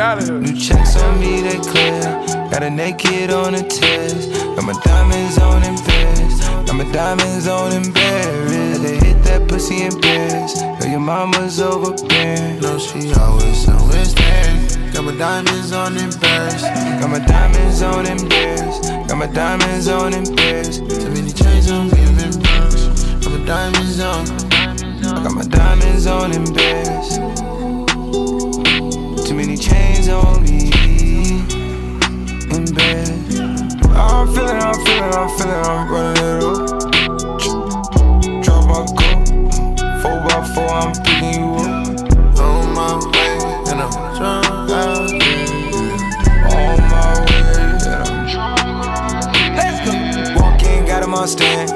Point 2. New checks on me, they clear. Got a naked on a test. Got my diamonds on in Paris. Got my diamonds on in Paris. They hit that pussy in Paris. Know your mama's overbearing. No, she always, always there. Got my diamonds on in Paris. Got my diamonds on in Paris. Got my diamonds on in Paris. Too many chains on me, I'm in Paris. Got my diamonds on. I got my diamonds on in I'm feeling, I'm feeling, I'm feeling, I'm running it up. Drop my cup, four by four, I'm picking you up. On my way, and I'm drunk. On my way, and I'm drunk Let's go. Walk in, got him on stand.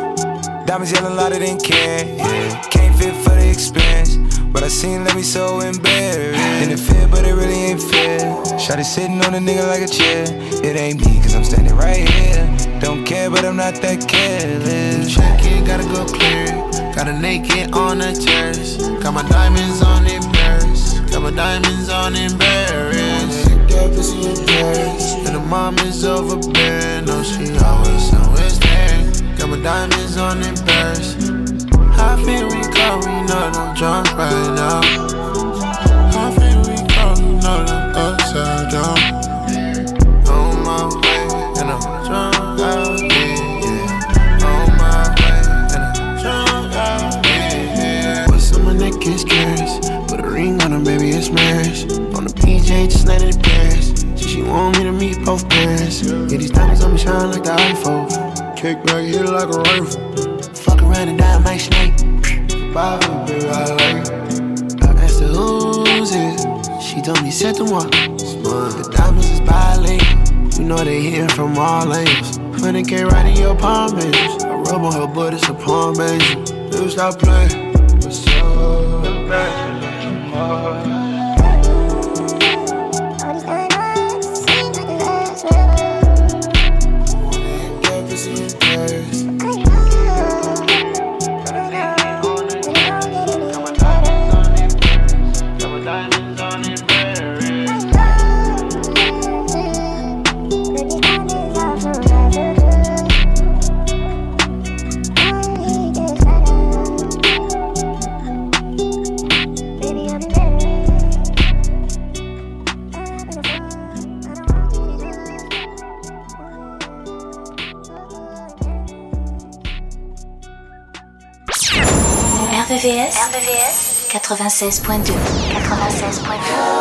Diamonds yelling louder than can. Yeah. Can't fit for the expense. But I seen let me so embarrassed. In the fit, but it really ain't fair. Shotty sitting on a nigga like a chair. It ain't me, cause I'm standing right here. Don't care, but I'm not that careless. Check it, gotta go clear. Got a naked on the terrace. Got my diamonds on Paris. Got my diamonds on Paris. That pussy Paris. And the mom is overbearing. No, she always, always there. Got my diamonds on Paris. How feel go? We know I'm drunk right now. How feel we go? You know I'm upside down. On my way, out here. On my way, out here. Is curious. Put a ring on her, baby, it's. On the PJ, just let it Paris. So she want me to meet both parents. Yeah, these diamonds on me shine like the iPhone. Kick back, hit like a rifle. Fuck around and die, my snake. Baby, I like. I asked her who's it. She told me set the one. The diamonds is bilingual. You know they hitting from all angles. 100k right in your palm, baby. I rub on her butt, it's a palm, baby. Dude, stop playing. What's up? 96.2 96.2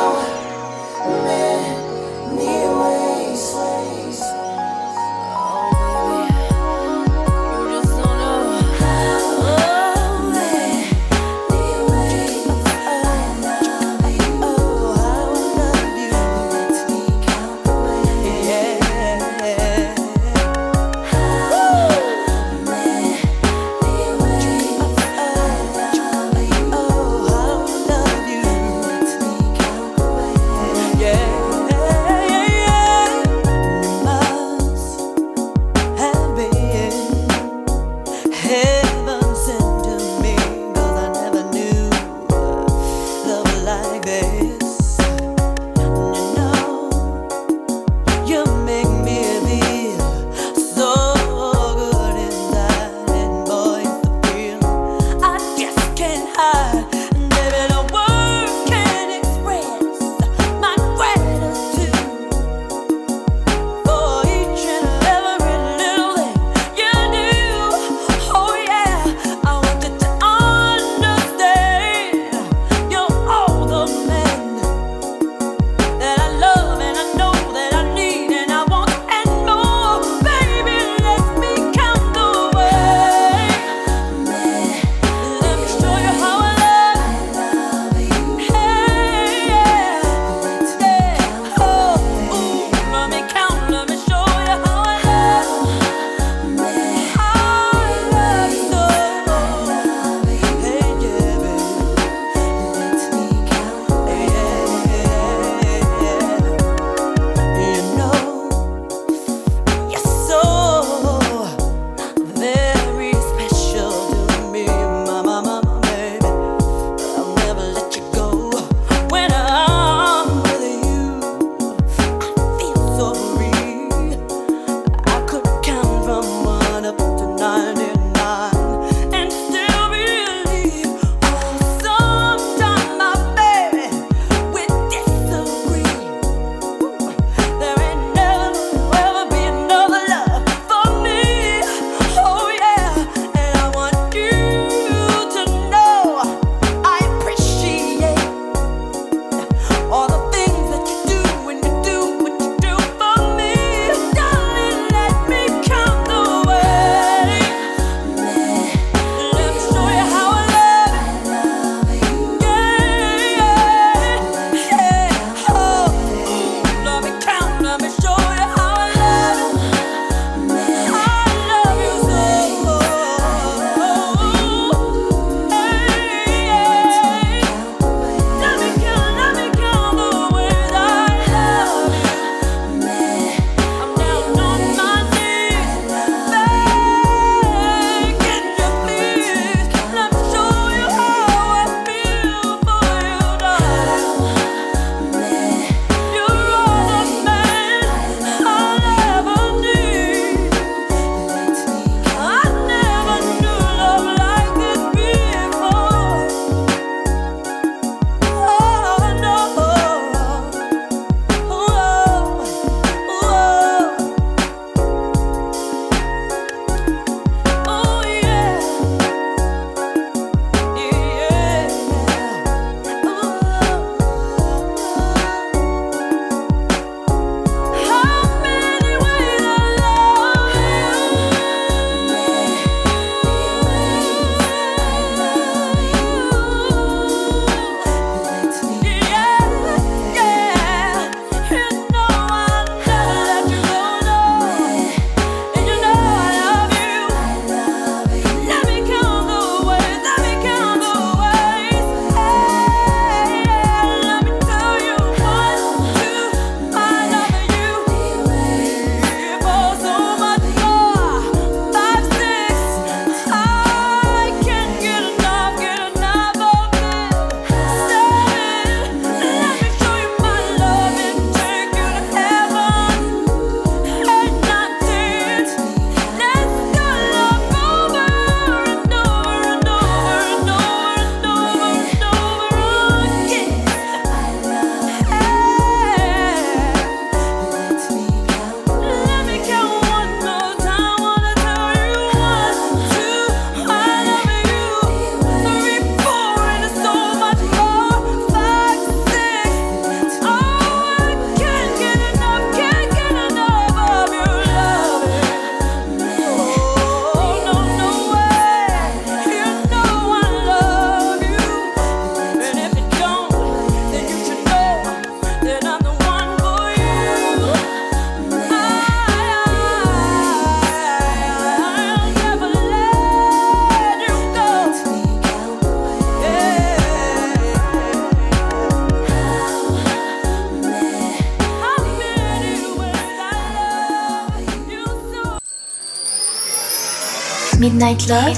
Midnight Love,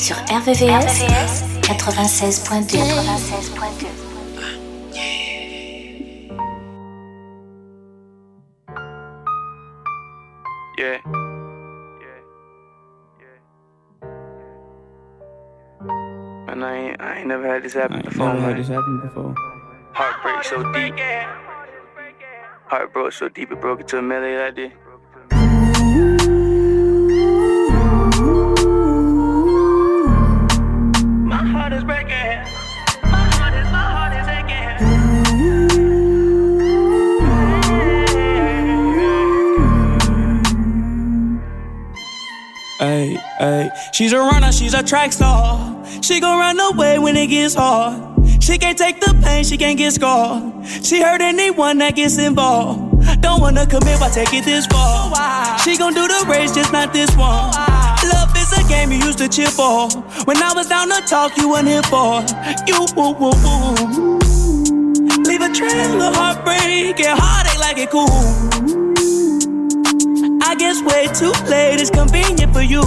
sur RVVS, 96.2. 96.2. Yeah. And I ain't, I ain't never had this happen before. Never had this happen before. Heartbreak so deep. Heart broke so deep it broke into a melody like this. She's a runner, she's a track star. She gon' run away when it gets hard. She can't take the pain, she can't get scarred. She hurt anyone that gets involved. Don't wanna commit, why take it this far? She gon' do the race, just not this one. Love is a game you used to cheer for. When I was down to talk, you weren't here for. You, woo, woo, woo. Leave a trail of heartbreak and heartache like it cool. I guess way too late is convenient for you.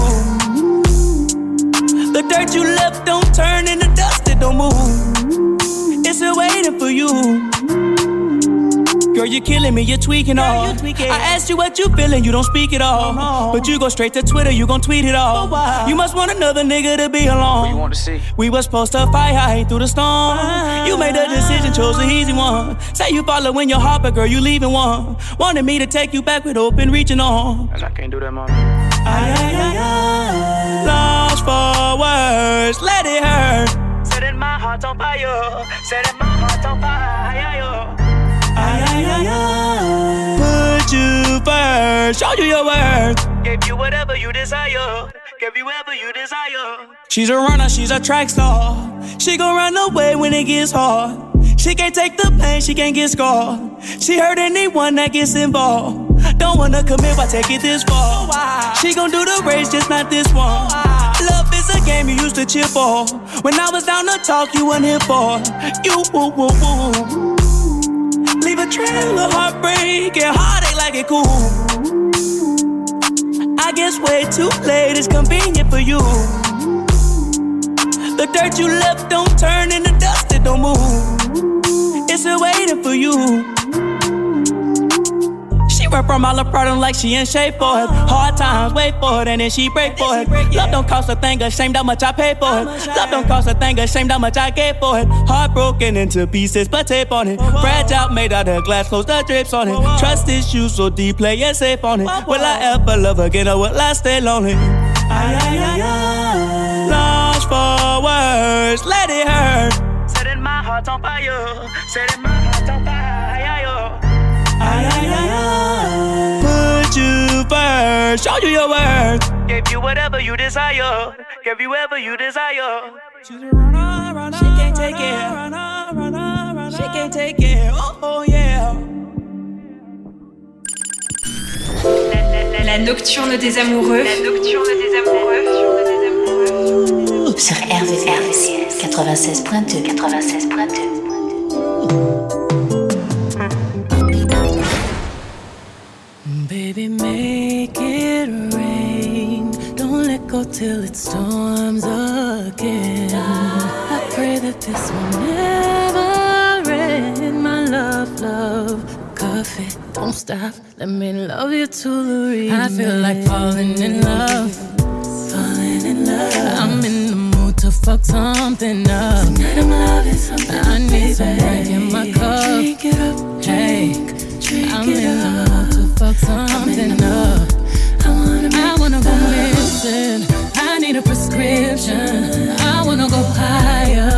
The dirt you left don't turn into dust, it don't move. It's still waiting for you. Girl, you're killing me, you're tweaking all. I asked you what you feeling, you don't speak at all. But you go straight to Twitter, you gon' tweet it all. You must want another nigga to be along. What you want to see? We was supposed to fight high through the storm. You made the decision, chose the easy one. Say you following your heart, but girl, you leaving one. Wanted me to take you back with open reaching on. And I can't do that, mom. Ay, ay, ay, ay. Words, let it hurt. Setting my heart on fire. Setting my heart on fire. Ay, ay, ay, ay. Put you first, show you your worth. Gave you whatever you desire. Give you whatever you desire. She's a runner, she's a track star. She gon' run away when it gets hard. She can't take the pain, she can't get scarred. She hurt anyone that gets involved. Don't wanna commit, why take it this far? She gon' do the race, just not this one. Love is a game you used to cheer for. When I was down to talk, you weren't here for. You, woo, woo, woo. Leave a trail of heartbreak and heartache like it cool. I guess way too late is convenient for you. The dirt you left don't turn into dust, it don't move. It's still waiting for you. She run from all the problem like she in shape for it. Hard times, wait for it, and then she break for it. Love don't cost a thing, ashamed how much I pay for it. Love don't cost a thing, ashamed how much I gave for it. Heartbroken into pieces, but tape on it. Fragile, made out of glass, close the drips on it. Trust issues so deep, play it safe on it. Will I ever love again or will I stay lonely? Ay, ay, ay, ay. Lost for words, let it hurt. Setting my heart on fire. Setting my heart on fire. You first, show you your worth. Gave you whatever you desire. Give you whatever you desire. She's a runner, runner, she can't take it. Runner, runner, runner, she can't take it. Oh, oh yeah. La nocturne des amoureux. La nocturne des amoureux. Sur RVVS, 96.2. 96.2. Baby, make it rain. Don't let go till it storms again. I pray that this will never end. My love, love, cuff it, don't stop. Let me love you to the end. I feel like falling in love, falling in love. I'm in the mood to fuck something up. Tonight I'm loving something. I need some drink in my cup. Drink it up, drink. I'm in the mood fuck something up. I wanna, I wanna go missing. I need a prescription. I wanna go higher.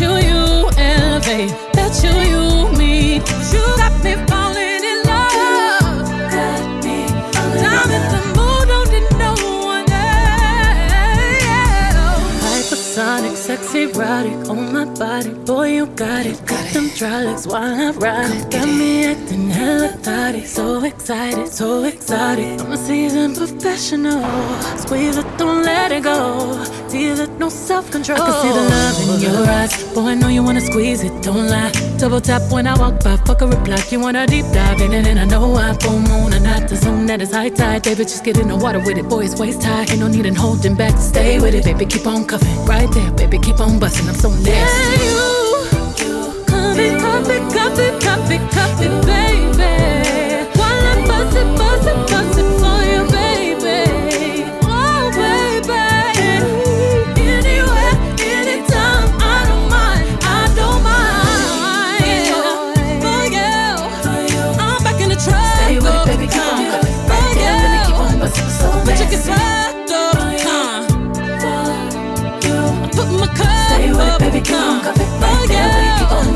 You you elevate. Bet you you meet. You got me falling in love. Got me falling I'm in the mood, don't need no one else. Hypersonic, sexy, erotic on my body. Boy, you got it. Got them dry while I ride it. Got me acting hella thotty. So excited, so exotic. I'm a seasoned professional. Squeeze it, don't let it go. Feel it, no self control. I can see the love in your oh. eyes. Boy, I know you wanna squeeze it, don't lie. Double tap when I walk by, fuck a reply. You wanna deep dive in it, and I know I full moon and not the zone that is high tide. Baby, just get in the water with it, boy, it's waist high. Ain't no need in holding back, stay with it, baby, keep on cuffing. Right there, baby, keep on busting, I'm so nasty. Yeah, you, cuff it, cuff it, cuff it, cuff it, cuff it, baby.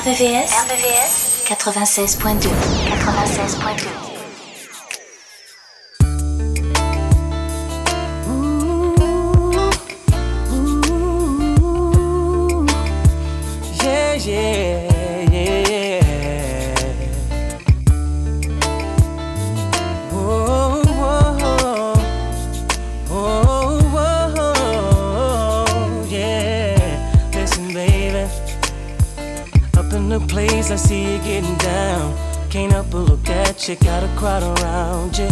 RVVS, RVVS 96.2 96.2 you, got a crowd around you.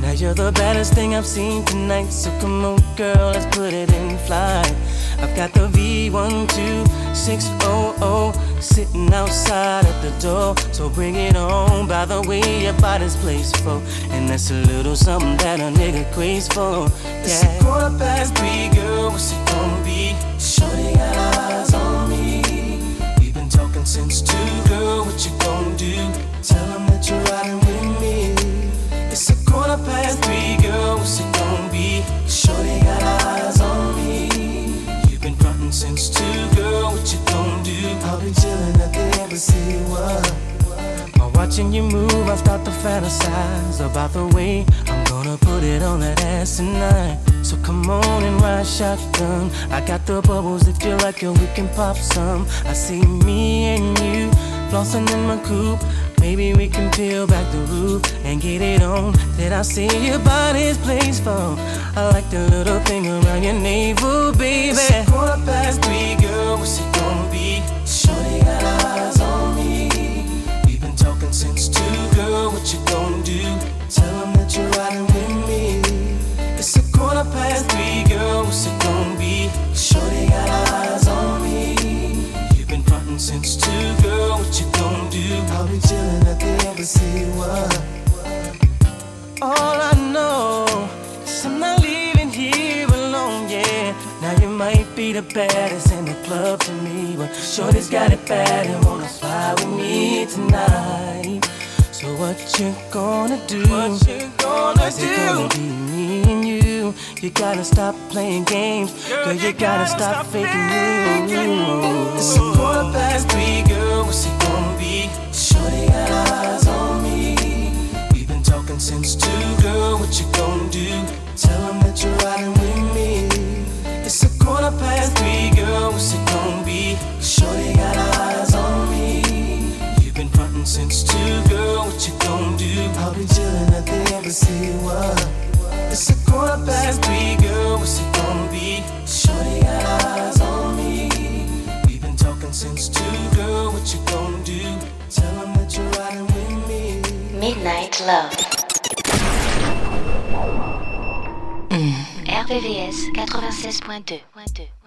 Now you're the baddest thing I've seen tonight. So come on, girl, let's put it in flight. I've got the V12600 sitting outside at the door. So bring it on. By the way, your body's placed for. And that's a little something that a nigga craves for. Yeah. It's a quarter past three, girl. What's it gonna be? Shorty got eyes on me. We've been talking since two, girl. What you watching you move, I start to fantasize about the way I'm gonna put it on that ass tonight. So come on and ride shotgun. I got the bubbles if you like it, we can pop some. I see me and you flossing in my coupe. Maybe we can peel back the roof and get it on. Then I see your body's place for. I like the little thing around your navel, baby. It's quarter past three, girl. What's it gonna baddest in the club to me, but Shorty's got it bad and wanna fly with me tonight. So what you gonna do? What you gonna Is do? it gonna be me and you? You gotta stop playing games. Girl, you, you gotta, gotta stop, stop faking moves. It's a quarter past three, girl. What's it gonna be? Shorty got eyes on me. We've been talking since two, girl. What you gonna do? Tell them that you're riding quarter past three, girl. What's it gonna be? Shorty got eyes on me. You've been frontin' since two, girl. What you gonna do? I'll be chillin' at the embassy. What? It's a quarter past three, girl. What's it gonna be? Shorty got eyes on me. We've been talking since two, girl. What you gonna do? Tell them that you're riding with me. Midnight Love. RVVS 96.2.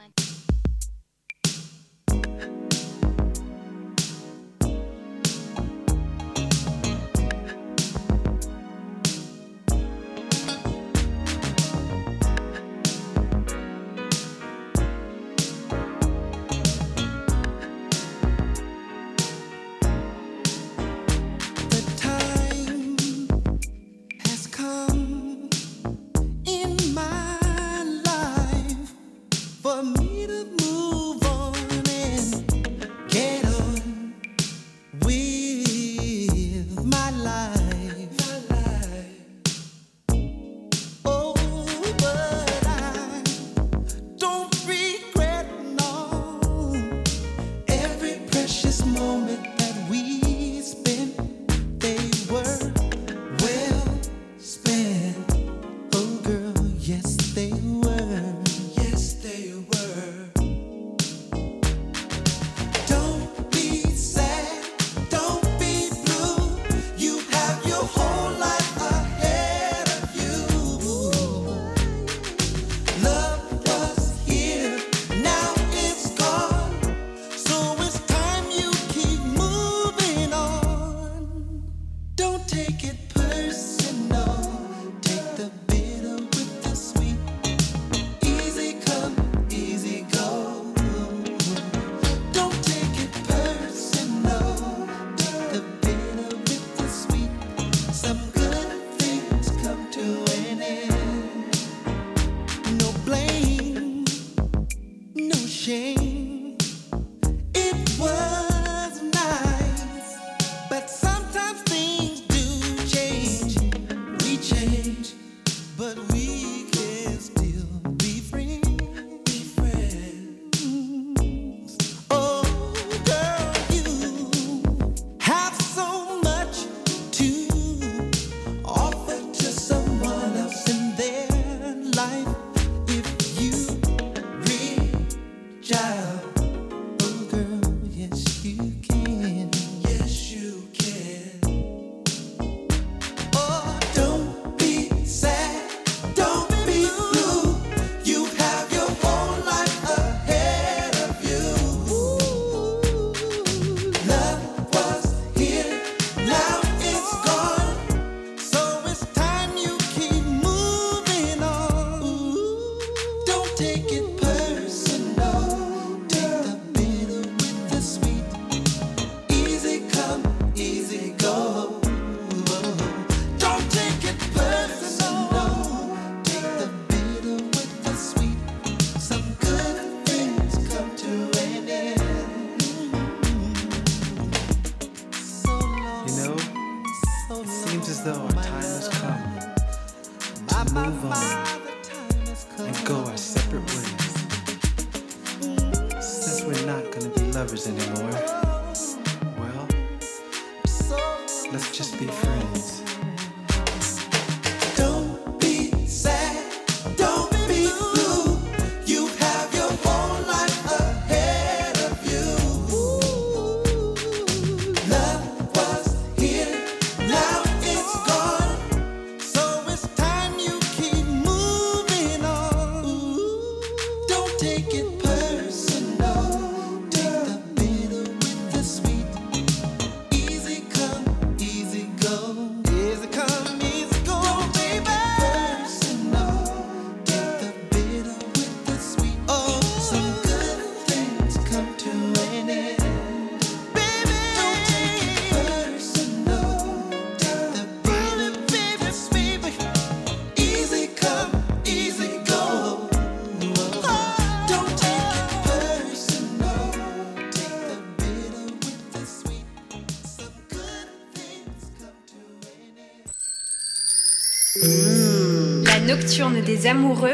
Mmh. La nocturne des amoureux,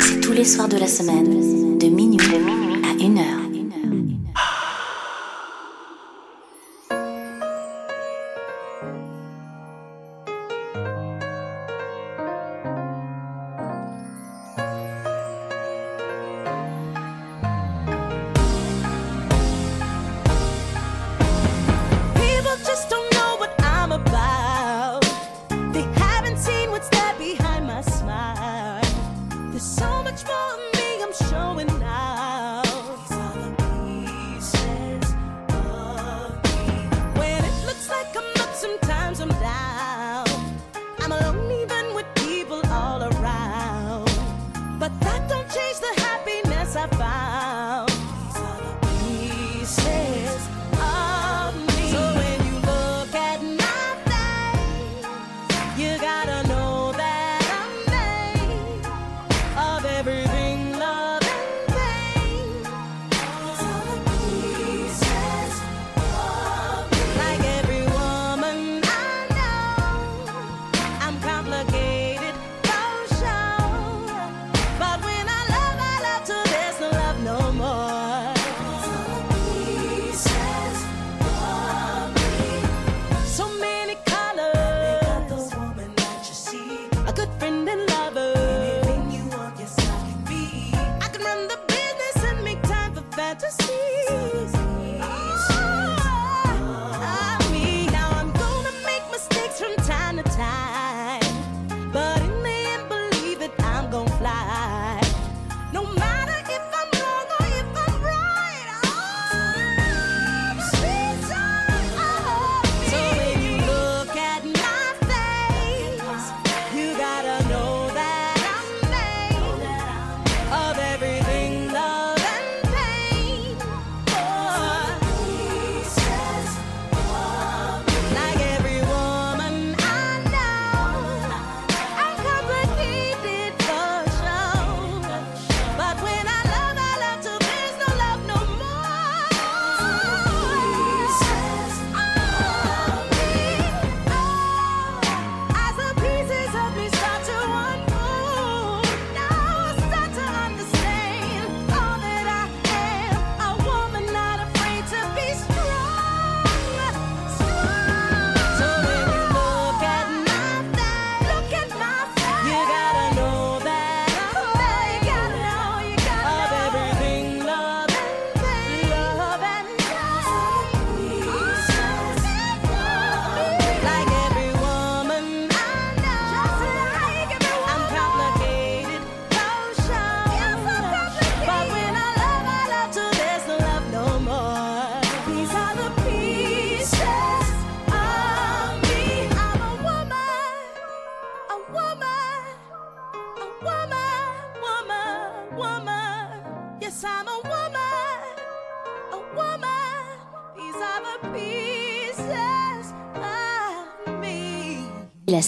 c'est tous les soirs de la semaine,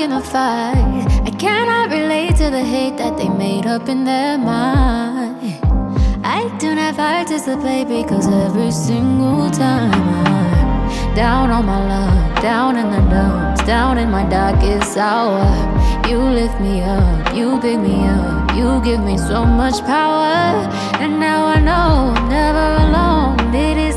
in a fight. I cannot relate to the hate that they made up in their mind. I don't have participate because every single time I'm down on my luck, down in the dumps, down in my darkest hour. You lift me up, you pick me up, you give me so much power. And now I know I'm never alone. It is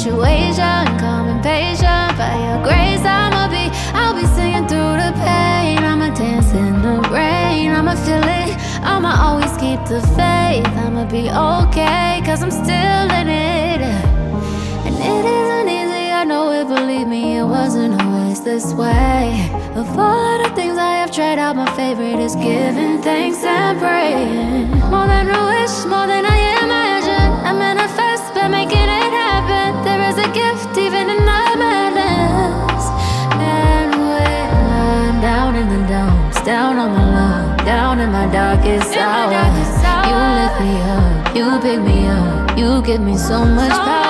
situation. Come impatient by your grace, I'ma be. I'll be singing through the pain. I'ma dance in the rain. I'ma feel it. I'ma always keep the faith. I'ma be okay, cause I'm still in it. And it isn't easy, I know it, believe me, it wasn't always this way. Of all the things I have tried out, my favorite is giving thanks and praying. More than a wish, more than I imagine. I'm left even in nightmares. And when I'm down in the dumps Down on my luck, down in my darkest hour You lift me up, you pick me up You give me so much power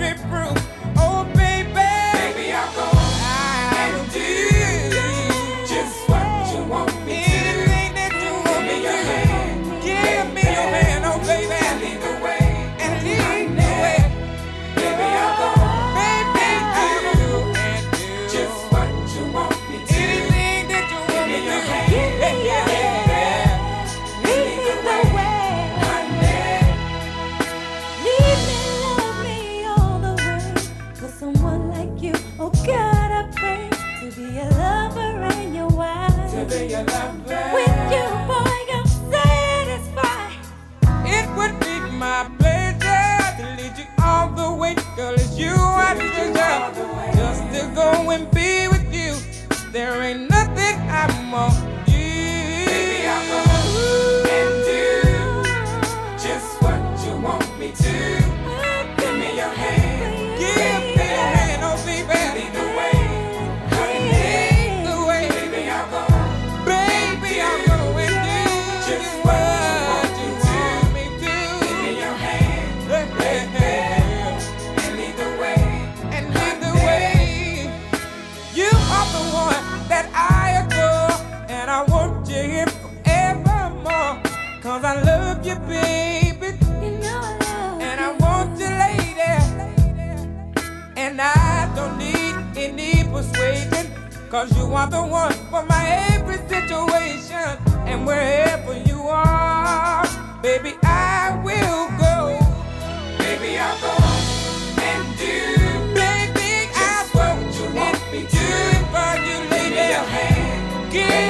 Be proof. are the one for my every situation. And wherever you are, baby, I will go. Baby, I'll go and do. Baby, what you want me to. You your hand, give.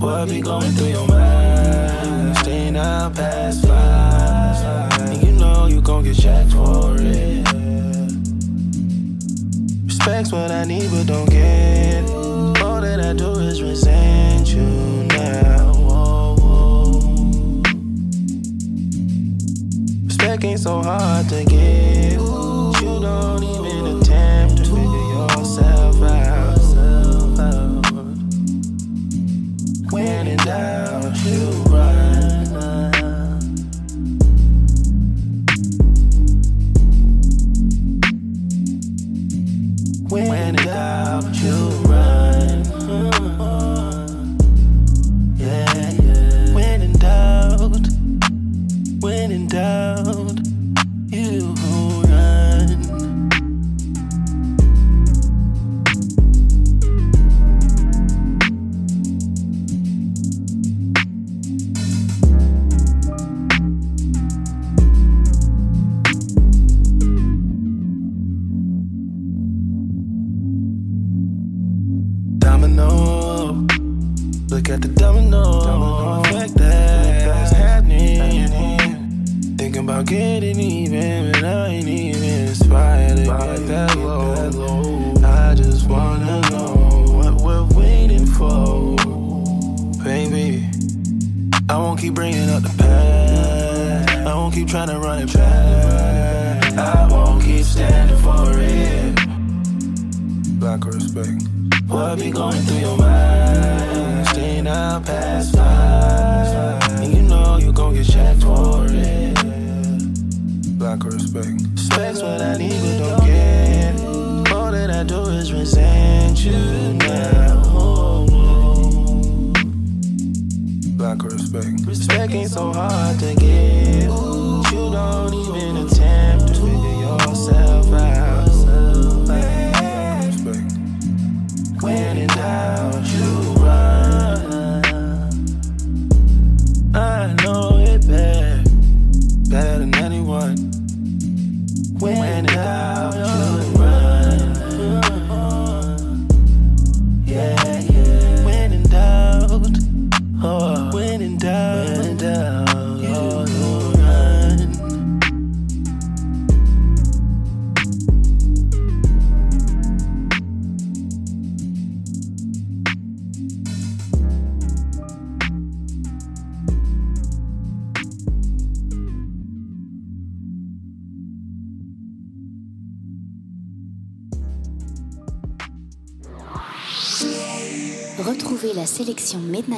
What be going through your mind? Staying out past five. And you know you gon' get checked for it. Respect's what I need, but don't get. All that I do is resent you now. Respect ain't so hard to get. You don't even Respect's what I need, but don't get. it. All that I do is resent you now. Lack of respect. Respect ain't so hard to get. You don't even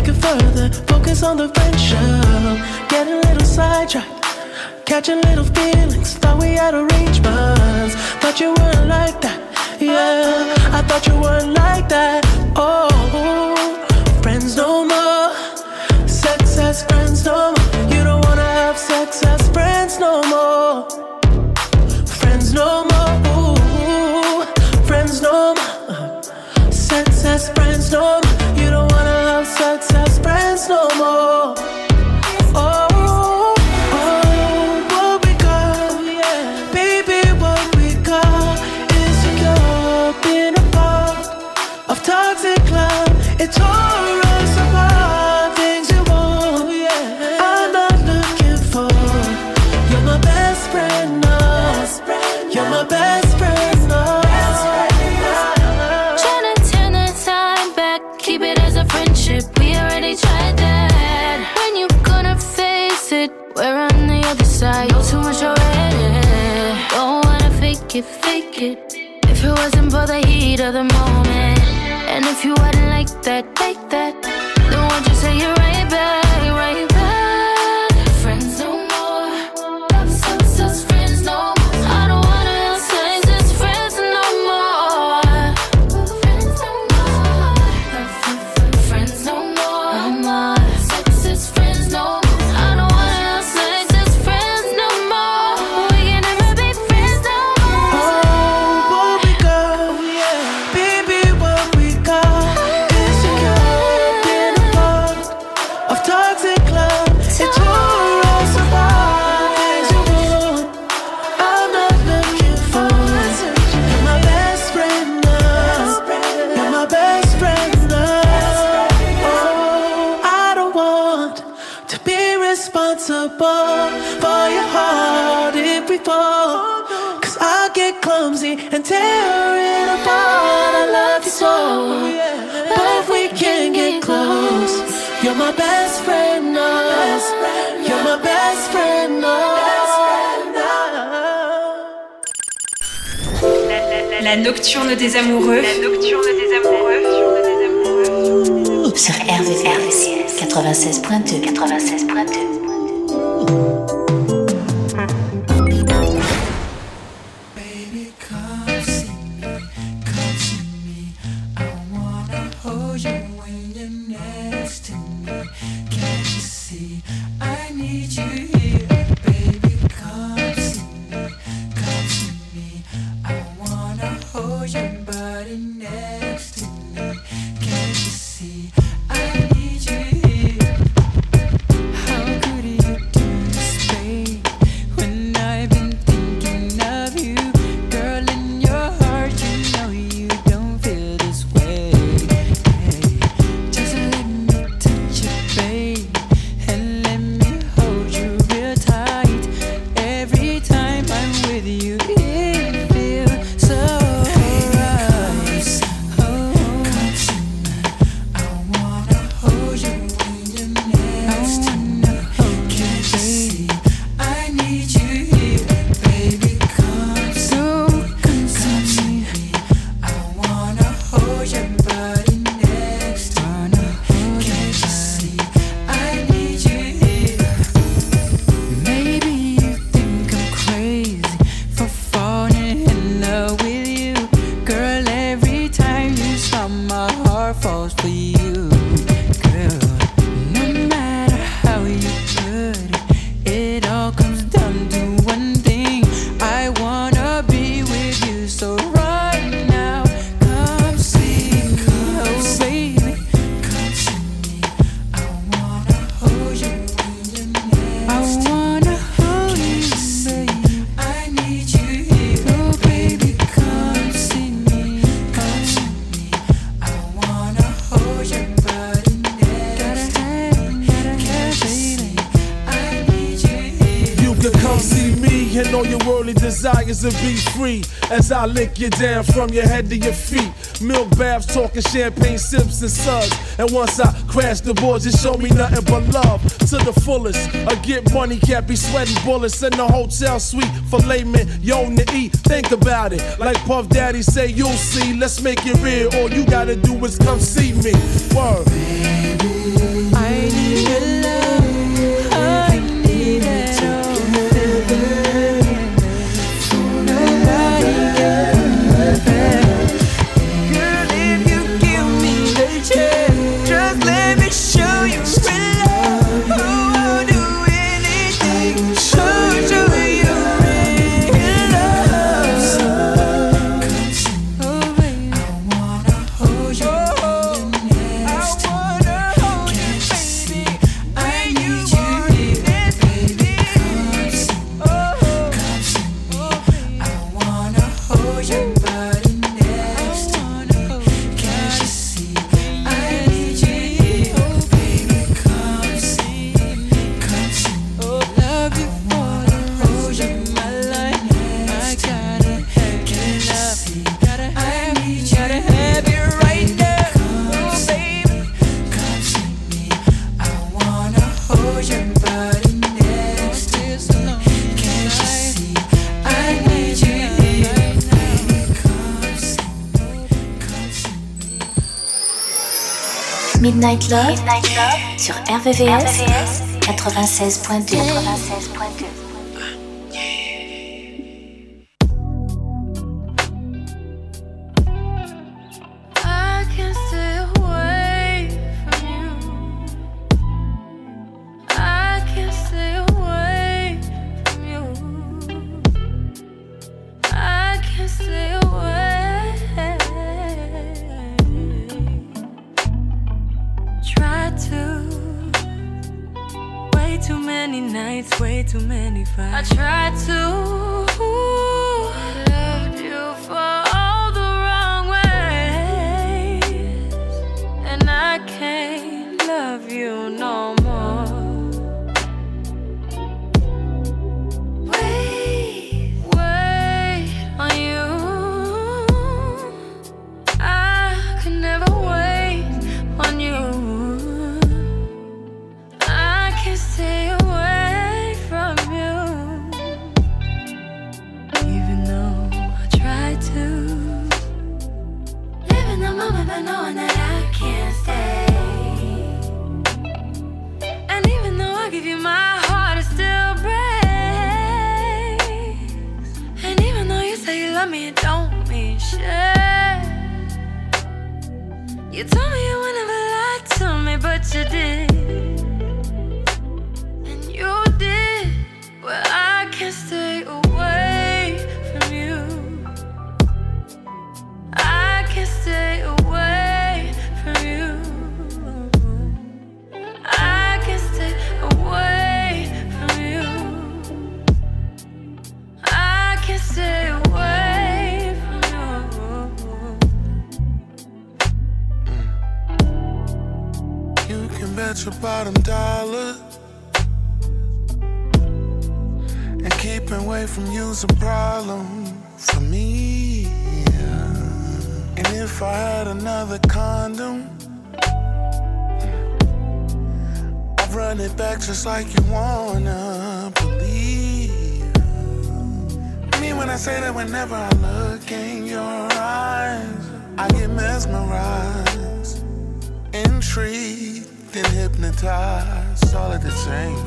take it further. Focus on the friendship. Get a little sidetracked. Catching little feelings. Thought we had arrangements. Thought you weren't like that. Yeah, I thought you weren't like that. Oh, friends no more. Sex as friends no more. You don't wanna have sex as friends no more. Friends no more. Ooh, friends no more. Sex as friends no more. I lick you down from your head to your feet. Milk baths, talking champagne sips and suds. And once I crash the boards, just show me nothing but love to the fullest. I get money, can't be sweating bullets in the hotel suite for laymen, yo to eat. Think about it, like Puff Daddy say, you'll see. Let's make it real. All you gotta do is come see me. Word. Night Love, sur RVVS 96.2.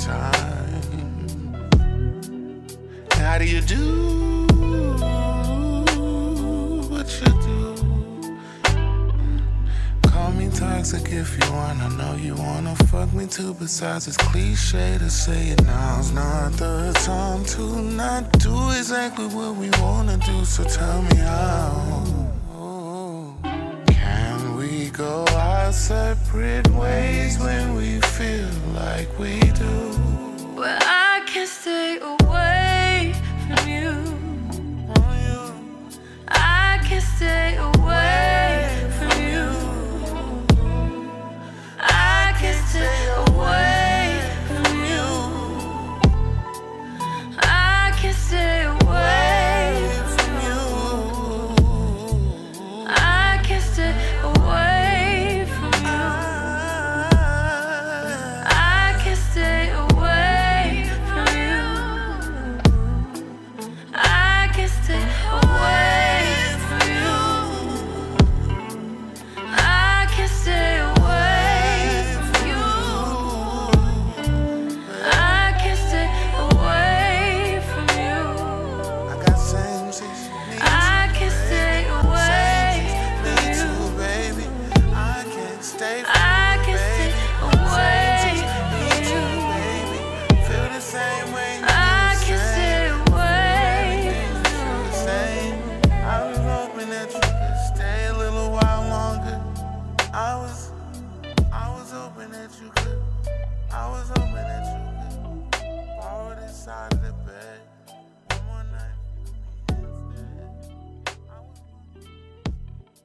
time. How do you do what you do? Call me toxic if you want. I know you wanna fuck me too. Besides, it's cliche to say it. Now's not the time to not do exactly what we wanna do. So tell me how. separate ways when we feel like we do. But I can stay